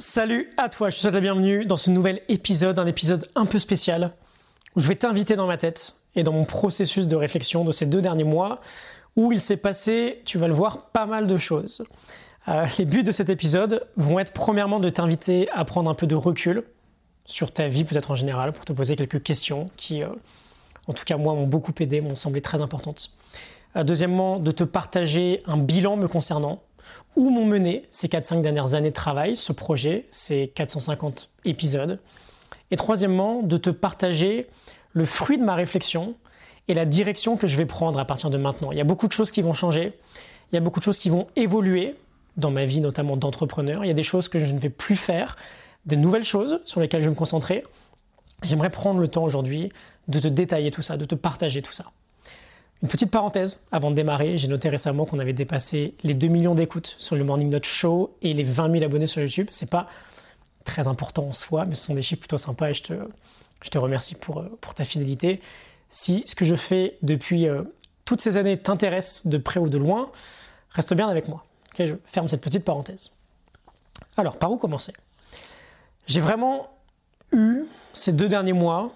Salut à toi, je te souhaite la bienvenue dans ce nouvel épisode, un épisode un peu spécial où je vais t'inviter dans ma tête et dans mon processus de réflexion de ces deux derniers mois où il s'est passé, tu vas le voir, pas mal de choses. Euh, les buts de cet épisode vont être premièrement de t'inviter à prendre un peu de recul sur ta vie peut-être en général pour te poser quelques questions qui, euh, en tout cas moi, m'ont beaucoup aidé, m'ont semblé très importantes. Euh, deuxièmement, de te partager un bilan me concernant où m'ont mené ces 4-5 dernières années de travail, ce projet, ces 450 épisodes? Et troisièmement, de te partager le fruit de ma réflexion et la direction que je vais prendre à partir de maintenant. Il y a beaucoup de choses qui vont changer, il y a beaucoup de choses qui vont évoluer dans ma vie, notamment d'entrepreneur. Il y a des choses que je ne vais plus faire, des nouvelles choses sur lesquelles je vais me concentrer. J'aimerais prendre le temps aujourd'hui de te détailler tout ça, de te partager tout ça. Une petite parenthèse avant de démarrer, j'ai noté récemment qu'on avait dépassé les 2 millions d'écoutes sur le Morning Note Show et les 20 000 abonnés sur YouTube. C'est pas très important en soi, mais ce sont des chiffres plutôt sympas et je te, remercie pour, pour ta fidélité. Si ce que je fais depuis euh, toutes ces années t'intéresse de près ou de loin, reste bien avec moi. je ferme cette petite parenthèse. Alors, par où commencer? J'ai vraiment eu ces deux derniers mois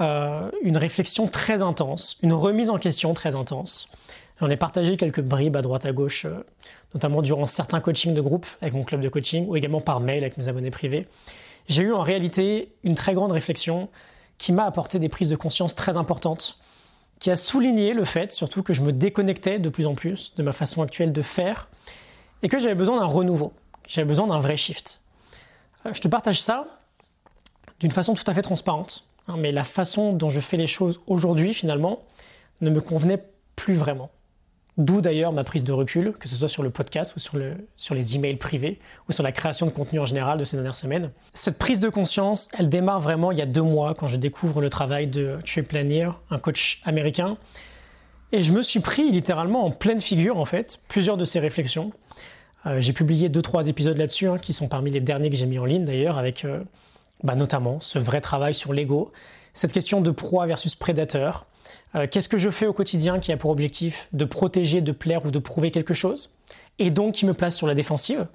euh, une réflexion très intense, une remise en question très intense. J'en ai partagé quelques bribes à droite à gauche, euh, notamment durant certains coachings de groupe avec mon club de coaching ou également par mail avec mes abonnés privés. J'ai eu en réalité une très grande réflexion qui m'a apporté des prises de conscience très importantes, qui a souligné le fait surtout que je me déconnectais de plus en plus de ma façon actuelle de faire et que j'avais besoin d'un renouveau, j'avais besoin d'un vrai shift. Euh, je te partage ça d'une façon tout à fait transparente Hein, mais la façon dont je fais les choses aujourd'hui, finalement, ne me convenait plus vraiment. D'où d'ailleurs ma prise de recul, que ce soit sur le podcast ou sur, le, sur les emails privés ou sur la création de contenu en général de ces dernières semaines. Cette prise de conscience, elle démarre vraiment il y a deux mois quand je découvre le travail de Trey Lanier, un coach américain. Et je me suis pris littéralement en pleine figure en fait plusieurs de ses réflexions. Euh, j'ai publié deux trois épisodes là-dessus hein, qui sont parmi les derniers que j'ai mis en ligne d'ailleurs avec euh, bah, notamment ce vrai travail sur l'ego, cette question de proie versus prédateur. Euh, qu'est-ce que je fais au quotidien qui a pour objectif de protéger, de plaire ou de prouver quelque chose, et donc qui me place sur la défensive,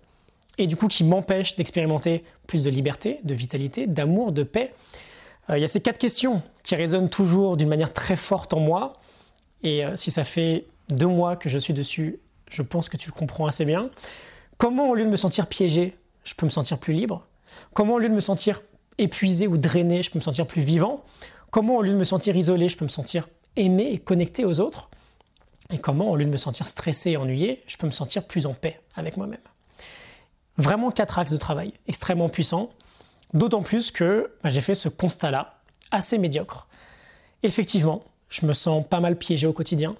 et du coup qui m'empêche d'expérimenter plus de liberté, de vitalité, d'amour, de paix? Euh, il y a ces quatre questions qui résonnent toujours d'une manière très forte en moi, et euh, si ça fait deux mois que je suis dessus, je pense que tu le comprends assez bien. Comment, au lieu de me sentir piégé, je peux me sentir plus libre? Comment, au lieu de me sentir épuisé ou drainé, je peux me sentir plus vivant Comment au lieu de me sentir isolé, je peux me sentir aimé et connecté aux autres? Et comment au lieu de me sentir stressé et ennuyé, je peux me sentir plus en paix avec moi-même? Vraiment quatre axes de travail extrêmement puissants, d'autant plus que bah, j'ai fait ce constat-là, assez médiocre. Effectivement, je me sens pas mal piégé au quotidien.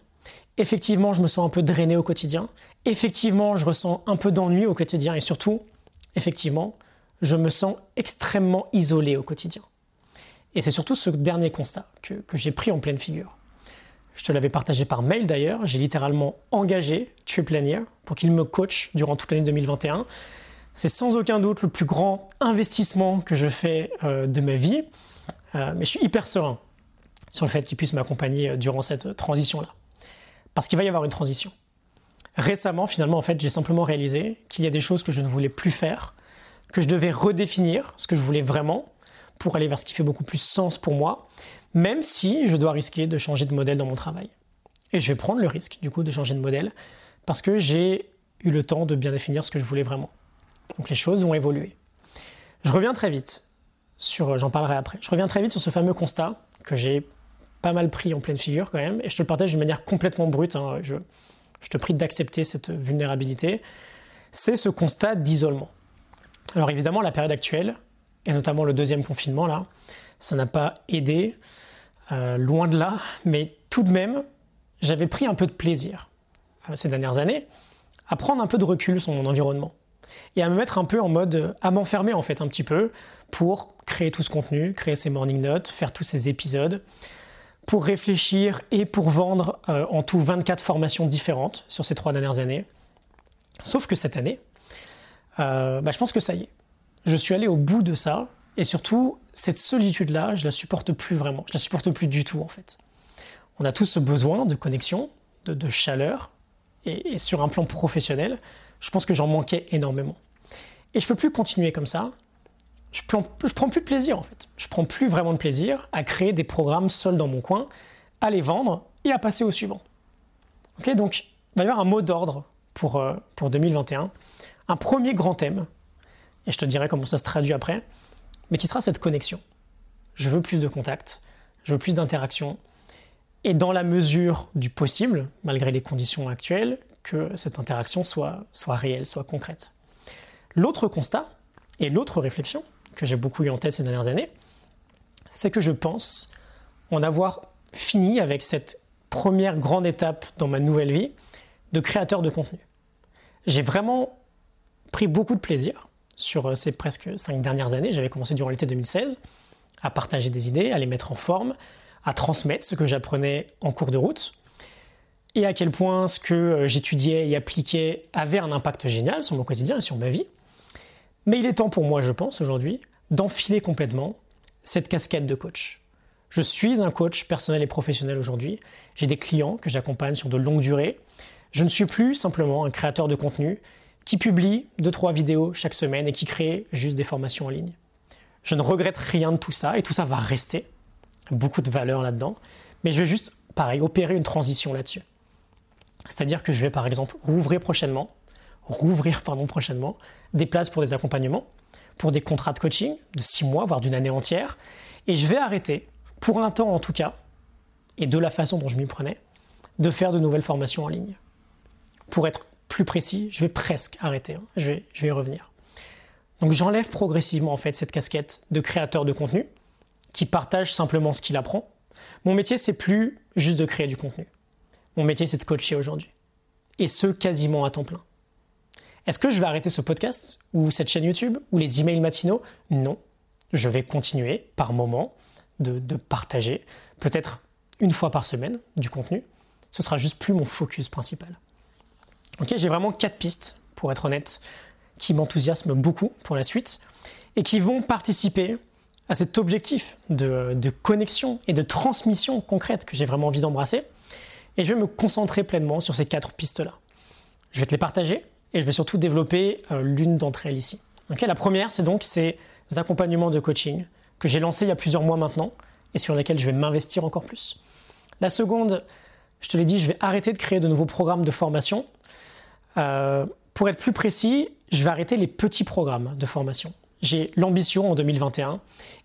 Effectivement, je me sens un peu drainé au quotidien. Effectivement, je ressens un peu d'ennui au quotidien. Et surtout, effectivement, je me sens extrêmement isolé au quotidien. Et c'est surtout ce dernier constat que, j'ai pris en pleine figure. Je te l'avais partagé par mail d'ailleurs, j'ai littéralement engagé Triplanier pour qu'il me coach durant toute l'année 2021. C'est sans aucun doute le plus grand investissement que je fais euh, de ma vie, euh, mais je suis hyper serein sur le fait qu'il puisse m'accompagner euh, durant cette transition-là. Parce qu'il va y avoir une transition. Récemment, finalement, en fait, j'ai simplement réalisé qu'il y a des choses que je ne voulais plus faire, que je devais redéfinir ce que je voulais vraiment pour aller vers ce qui fait beaucoup plus sens pour moi, même si je dois risquer de changer de modèle dans mon travail. Et je vais prendre le risque, du coup, de changer de modèle, parce que j'ai eu le temps de bien définir ce que je voulais vraiment. Donc les choses vont évoluer. Je reviens très vite sur, j'en parlerai après, je reviens très vite sur ce fameux constat que j'ai pas mal pris en pleine figure quand même, et je te le partage d'une manière complètement brute, hein. je te prie d'accepter cette vulnérabilité, c'est ce constat d'isolement. Alors évidemment, la période actuelle, et notamment le deuxième confinement, là, ça n'a pas aidé, euh, loin de là, mais tout de même, j'avais pris un peu de plaisir euh, ces dernières années à prendre un peu de recul sur mon environnement et à me mettre un peu en mode, à m'enfermer en fait un petit peu pour créer tout ce contenu, créer ces morning notes, faire tous ces épisodes, pour réfléchir et pour vendre euh, en tout 24 formations différentes sur ces trois dernières années. Sauf que cette année, euh, bah, je pense que ça y est. Je suis allé au bout de ça, et surtout, cette solitude-là, je la supporte plus vraiment. Je la supporte plus du tout, en fait. On a tous ce besoin de connexion, de, chaleur, et, sur un plan professionnel, je pense que j'en manquais énormément. Et je peux plus continuer comme ça. Je prends, prends plus de plaisir en fait. Je prends plus vraiment de plaisir à créer des programmes seuls dans mon coin, à les vendre et à passer au suivant. Ok, donc il va y avoir un mot d'ordre pour, euh, pour 2021. Un premier grand thème, et je te dirai comment ça se traduit après, mais qui sera cette connexion. Je veux plus de contacts, je veux plus d'interactions, et dans la mesure du possible, malgré les conditions actuelles, que cette interaction soit, soit réelle, soit concrète. L'autre constat, et l'autre réflexion, que j'ai beaucoup eu en tête ces dernières années, c'est que je pense en avoir fini avec cette première grande étape dans ma nouvelle vie de créateur de contenu. J'ai vraiment pris beaucoup de plaisir sur euh, ces presque cinq dernières années. J'avais commencé durant l'été 2016 à partager des idées, à les mettre en forme, à transmettre ce que j'apprenais en cours de route et à quel point ce que euh, j'étudiais et appliquais avait un impact génial sur mon quotidien et sur ma vie. Mais il est temps pour moi, je pense, aujourd'hui, d'enfiler complètement cette casquette de coach. Je suis un coach personnel et professionnel aujourd'hui. J'ai des clients que j'accompagne sur de longues durées. Je ne suis plus simplement un créateur de contenu qui publie 2-3 vidéos chaque semaine et qui crée juste des formations en ligne. Je ne regrette rien de tout ça et tout ça va rester. Beaucoup de valeur là-dedans. Mais je vais juste, pareil, opérer une transition là-dessus. C'est-à-dire que je vais par exemple rouvrir prochainement, rouvrir pardon prochainement des places pour des accompagnements, pour des contrats de coaching de 6 mois, voire d'une année entière. Et je vais arrêter, pour un temps en tout cas, et de la façon dont je m'y prenais, de faire de nouvelles formations en ligne. Pour être plus précis, je vais presque arrêter, hein. je, vais, je vais y revenir. Donc j'enlève progressivement en fait cette casquette de créateur de contenu qui partage simplement ce qu'il apprend. Mon métier c'est plus juste de créer du contenu. Mon métier c'est de coacher aujourd'hui. Et ce quasiment à temps plein. Est-ce que je vais arrêter ce podcast ou cette chaîne YouTube ou les emails matinaux? Non. Je vais continuer par moment de, de partager, peut-être une fois par semaine, du contenu. Ce sera juste plus mon focus principal. Ok, j'ai vraiment quatre pistes, pour être honnête, qui m'enthousiasment beaucoup pour la suite et qui vont participer à cet objectif de, connexion et de transmission concrète que j'ai vraiment envie d'embrasser. Et je vais me concentrer pleinement sur ces quatre pistes-là. Je vais te les partager et je vais surtout développer euh, l'une d'entre elles ici. Okay, la première, c'est donc ces accompagnements de coaching que j'ai lancés il y a plusieurs mois maintenant et sur lesquels je vais m'investir encore plus. La seconde, je te l'ai dit, je vais arrêter de créer de nouveaux programmes de formation euh, pour être plus précis, je vais arrêter les petits programmes de formation. J'ai l'ambition en 2021,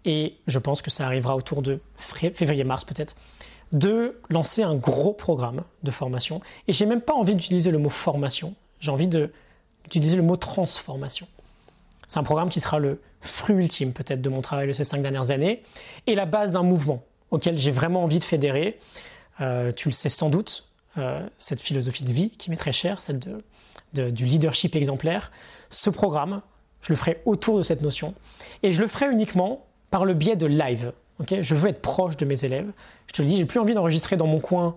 et je pense que ça arrivera autour de février-mars peut-être, de lancer un gros programme de formation. Et j'ai même pas envie d'utiliser le mot formation, j'ai envie d'utiliser le mot transformation. C'est un programme qui sera le fruit ultime peut-être de mon travail de ces cinq dernières années et la base d'un mouvement auquel j'ai vraiment envie de fédérer. Euh, tu le sais sans doute, euh, cette philosophie de vie qui m'est très chère, celle de du leadership exemplaire, ce programme, je le ferai autour de cette notion. Et je le ferai uniquement par le biais de live. je veux être proche de mes élèves. Je te le dis, j'ai plus envie d'enregistrer dans mon coin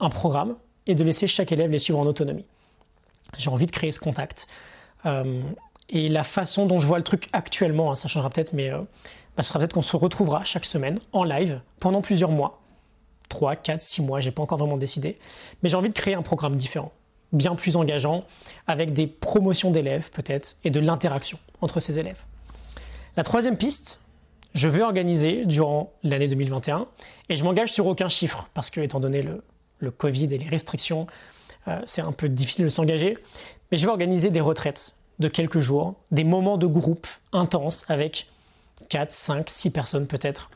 un programme et de laisser chaque élève les suivre en autonomie. J'ai envie de créer ce contact. Euh, et la façon dont je vois le truc actuellement, hein, ça changera peut-être, mais euh, bah, ce sera peut-être qu'on se retrouvera chaque semaine en live pendant plusieurs mois. 3, 4, 6 mois, j'ai pas encore vraiment décidé. Mais j'ai envie de créer un programme différent bien plus engageant, avec des promotions d'élèves peut-être, et de l'interaction entre ces élèves. La troisième piste, je vais organiser durant l'année 2021, et je m'engage sur aucun chiffre, parce que étant donné le, Covid et les restrictions, euh, c'est un peu difficile de s'engager, mais je vais organiser des retraites de quelques jours, des moments de groupe intenses avec 4, 5, 6 personnes peut-être,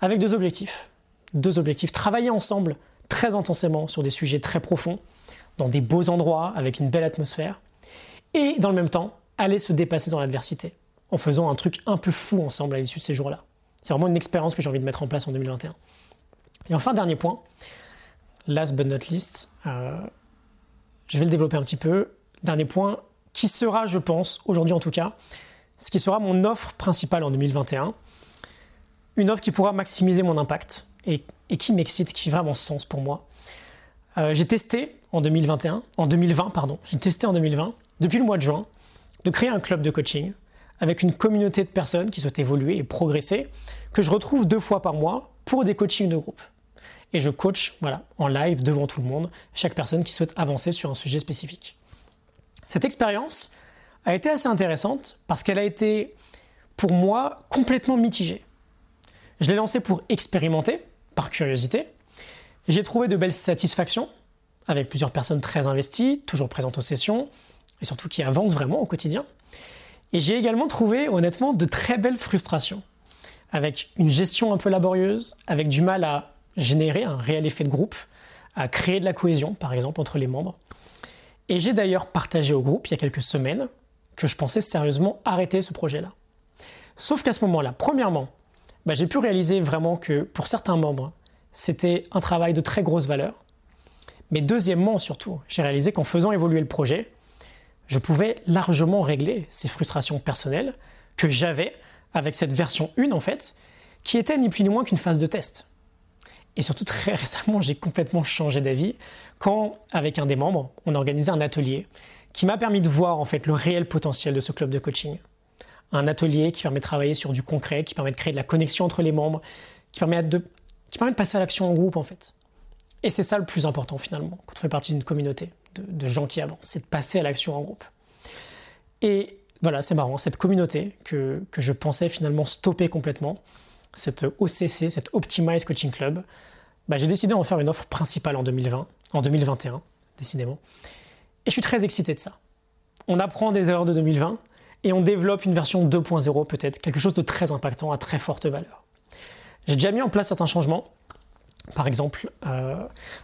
avec deux objectifs. Deux objectifs, travailler ensemble très intensément sur des sujets très profonds, dans des beaux endroits, avec une belle atmosphère, et dans le même temps, aller se dépasser dans l'adversité, en faisant un truc un peu fou ensemble à l'issue de ces jours-là. C'est vraiment une expérience que j'ai envie de mettre en place en 2021. Et enfin, dernier point, last but not least, euh, je vais le développer un petit peu. Dernier point, qui sera, je pense, aujourd'hui en tout cas, ce qui sera mon offre principale en 2021. Une offre qui pourra maximiser mon impact et, et qui m'excite, qui fait vraiment sens pour moi. Euh, j'ai testé en 2021, en 2020 pardon, j'ai testé en 2020, depuis le mois de juin, de créer un club de coaching avec une communauté de personnes qui souhaitent évoluer et progresser, que je retrouve deux fois par mois pour des coachings de groupe. Et je coach voilà, en live devant tout le monde chaque personne qui souhaite avancer sur un sujet spécifique. Cette expérience a été assez intéressante parce qu'elle a été, pour moi, complètement mitigée. Je l'ai lancée pour expérimenter, par curiosité. J'ai trouvé de belles satisfactions, avec plusieurs personnes très investies, toujours présentes aux sessions, et surtout qui avancent vraiment au quotidien. Et j'ai également trouvé, honnêtement, de très belles frustrations, avec une gestion un peu laborieuse, avec du mal à générer un réel effet de groupe, à créer de la cohésion, par exemple, entre les membres. Et j'ai d'ailleurs partagé au groupe il y a quelques semaines que je pensais sérieusement arrêter ce projet-là. Sauf qu'à ce moment-là, premièrement, bah, j'ai pu réaliser vraiment que pour certains membres, c'était un travail de très grosse valeur. Mais deuxièmement, surtout, j'ai réalisé qu'en faisant évoluer le projet, je pouvais largement régler ces frustrations personnelles que j'avais avec cette version 1 en fait, qui était ni plus ni moins qu'une phase de test. Et surtout très récemment, j'ai complètement changé d'avis quand, avec un des membres, on a organisé un atelier qui m'a permis de voir en fait le réel potentiel de ce club de coaching. Un atelier qui permet de travailler sur du concret, qui permet de créer de la connexion entre les membres, qui permet de, qui permet de passer à l'action en groupe en fait. Et c'est ça le plus important finalement quand on fait partie d'une communauté de, gens qui avancent, c'est de passer à l'action en groupe. Et voilà, c'est marrant, cette communauté que, que, je pensais finalement stopper complètement, cette OCC, cette Optimize Coaching Club, bah, j'ai décidé d'en faire une offre principale en 2020, en 2021, décidément. Et je suis très excité de ça. On apprend des erreurs de 2020 et on développe une version 2.0 peut-être, quelque chose de très impactant à très forte valeur. J'ai déjà mis en place certains changements. Par exemple, euh,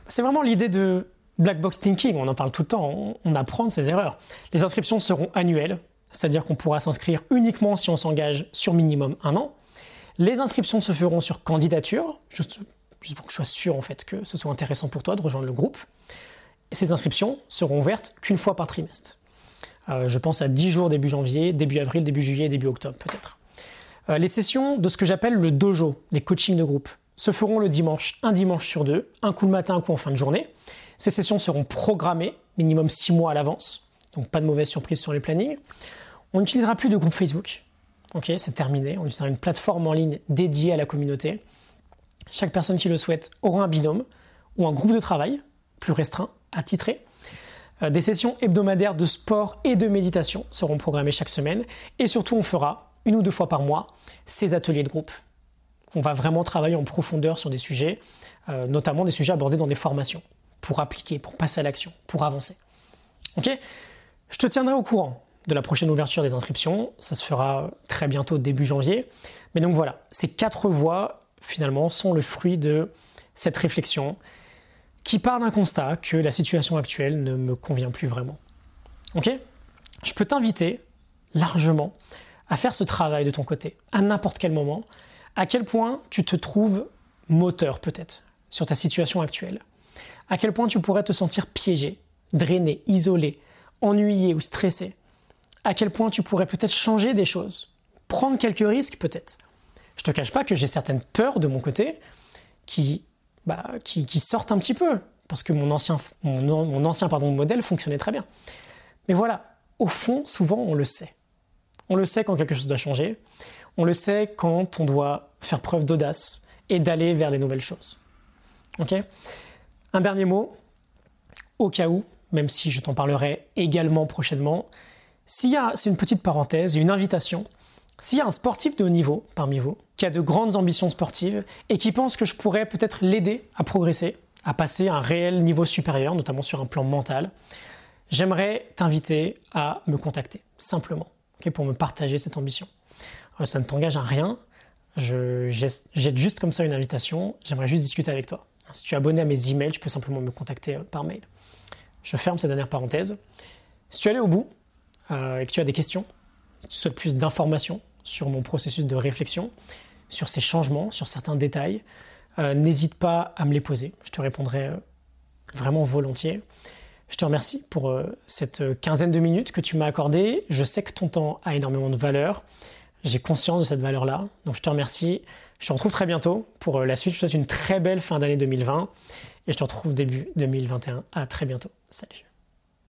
c'est vraiment l'idée de black box thinking, on en parle tout le temps, on, apprend de ces erreurs. Les inscriptions seront annuelles, c'est-à-dire qu'on pourra s'inscrire uniquement si on s'engage sur minimum un an. Les inscriptions se feront sur candidature, juste, juste pour que je sois sûr en fait que ce soit intéressant pour toi de rejoindre le groupe. Et ces inscriptions seront ouvertes qu'une fois par trimestre. Euh, je pense à 10 jours début janvier, début avril, début juillet, début octobre peut-être. Euh, les sessions de ce que j'appelle le dojo, les coachings de groupe, se feront le dimanche, un dimanche sur deux, un coup le matin, un coup en fin de journée. Ces sessions seront programmées minimum 6 mois à l'avance, donc pas de mauvaise surprise sur les plannings. On n'utilisera plus de groupe Facebook. Ok, c'est terminé. On utilisera une plateforme en ligne dédiée à la communauté. Chaque personne qui le souhaite aura un binôme ou un groupe de travail plus restreint, attitré. Euh, des sessions hebdomadaires de sport et de méditation seront programmées chaque semaine. Et surtout, on fera une ou deux fois par mois ces ateliers de groupe. On va vraiment travailler en profondeur sur des sujets, euh, notamment des sujets abordés dans des formations, pour appliquer, pour passer à l'action, pour avancer. Ok? Je te tiendrai au courant de la prochaine ouverture des inscriptions. Ça se fera très bientôt, début janvier. Mais donc voilà, ces quatre voies, finalement, sont le fruit de cette réflexion qui part d'un constat que la situation actuelle ne me convient plus vraiment. Ok? Je peux t'inviter largement à faire ce travail de ton côté, à n'importe quel moment, à quel point tu te trouves moteur peut-être sur ta situation actuelle, à quel point tu pourrais te sentir piégé, drainé, isolé, ennuyé ou stressé, à quel point tu pourrais peut-être changer des choses, prendre quelques risques peut-être? Je te cache pas que j'ai certaines peurs de mon côté qui, bah, qui, sortent un petit peu, parce que mon ancien, mon, ancien pardon, modèle fonctionnait très bien. Mais voilà, au fond, souvent on le sait. On le sait quand quelque chose doit changer, on le sait quand on doit faire preuve d'audace et d'aller vers des nouvelles choses. Ok? Un dernier mot, au cas où, même si je t'en parlerai également prochainement, s'il y a, c'est une petite parenthèse, une invitation, s'il y a un sportif de haut niveau parmi vous, qui a de grandes ambitions sportives et qui pense que je pourrais peut-être l'aider à progresser, à passer à un réel niveau supérieur, notamment sur un plan mental, j'aimerais t'inviter à me contacter, simplement, pour me partager cette ambition. Euh, ça ne t'engage à rien, je jette juste comme ça une invitation, j'aimerais juste discuter avec toi. Si tu es abonné à mes emails, tu peux simplement me contacter euh, par mail. Je ferme cette dernière parenthèse. Si tu es allé au bout euh, et que tu as des questions, si tu souhaites plus d'informations sur mon processus de réflexion, sur ces changements, sur certains détails, n'hésite pas à me les poser. Je te répondrai vraiment volontiers. Je te remercie pour cette quinzaine de minutes que tu m'as accordé. Je sais que ton temps a énormément de valeur. J'ai conscience de cette valeur-là. Donc je te remercie. Je te retrouve très bientôt pour euh, la suite. Je te souhaite une très belle fin d'année 2020 et je te retrouve début 2021. À très bientôt. Salut.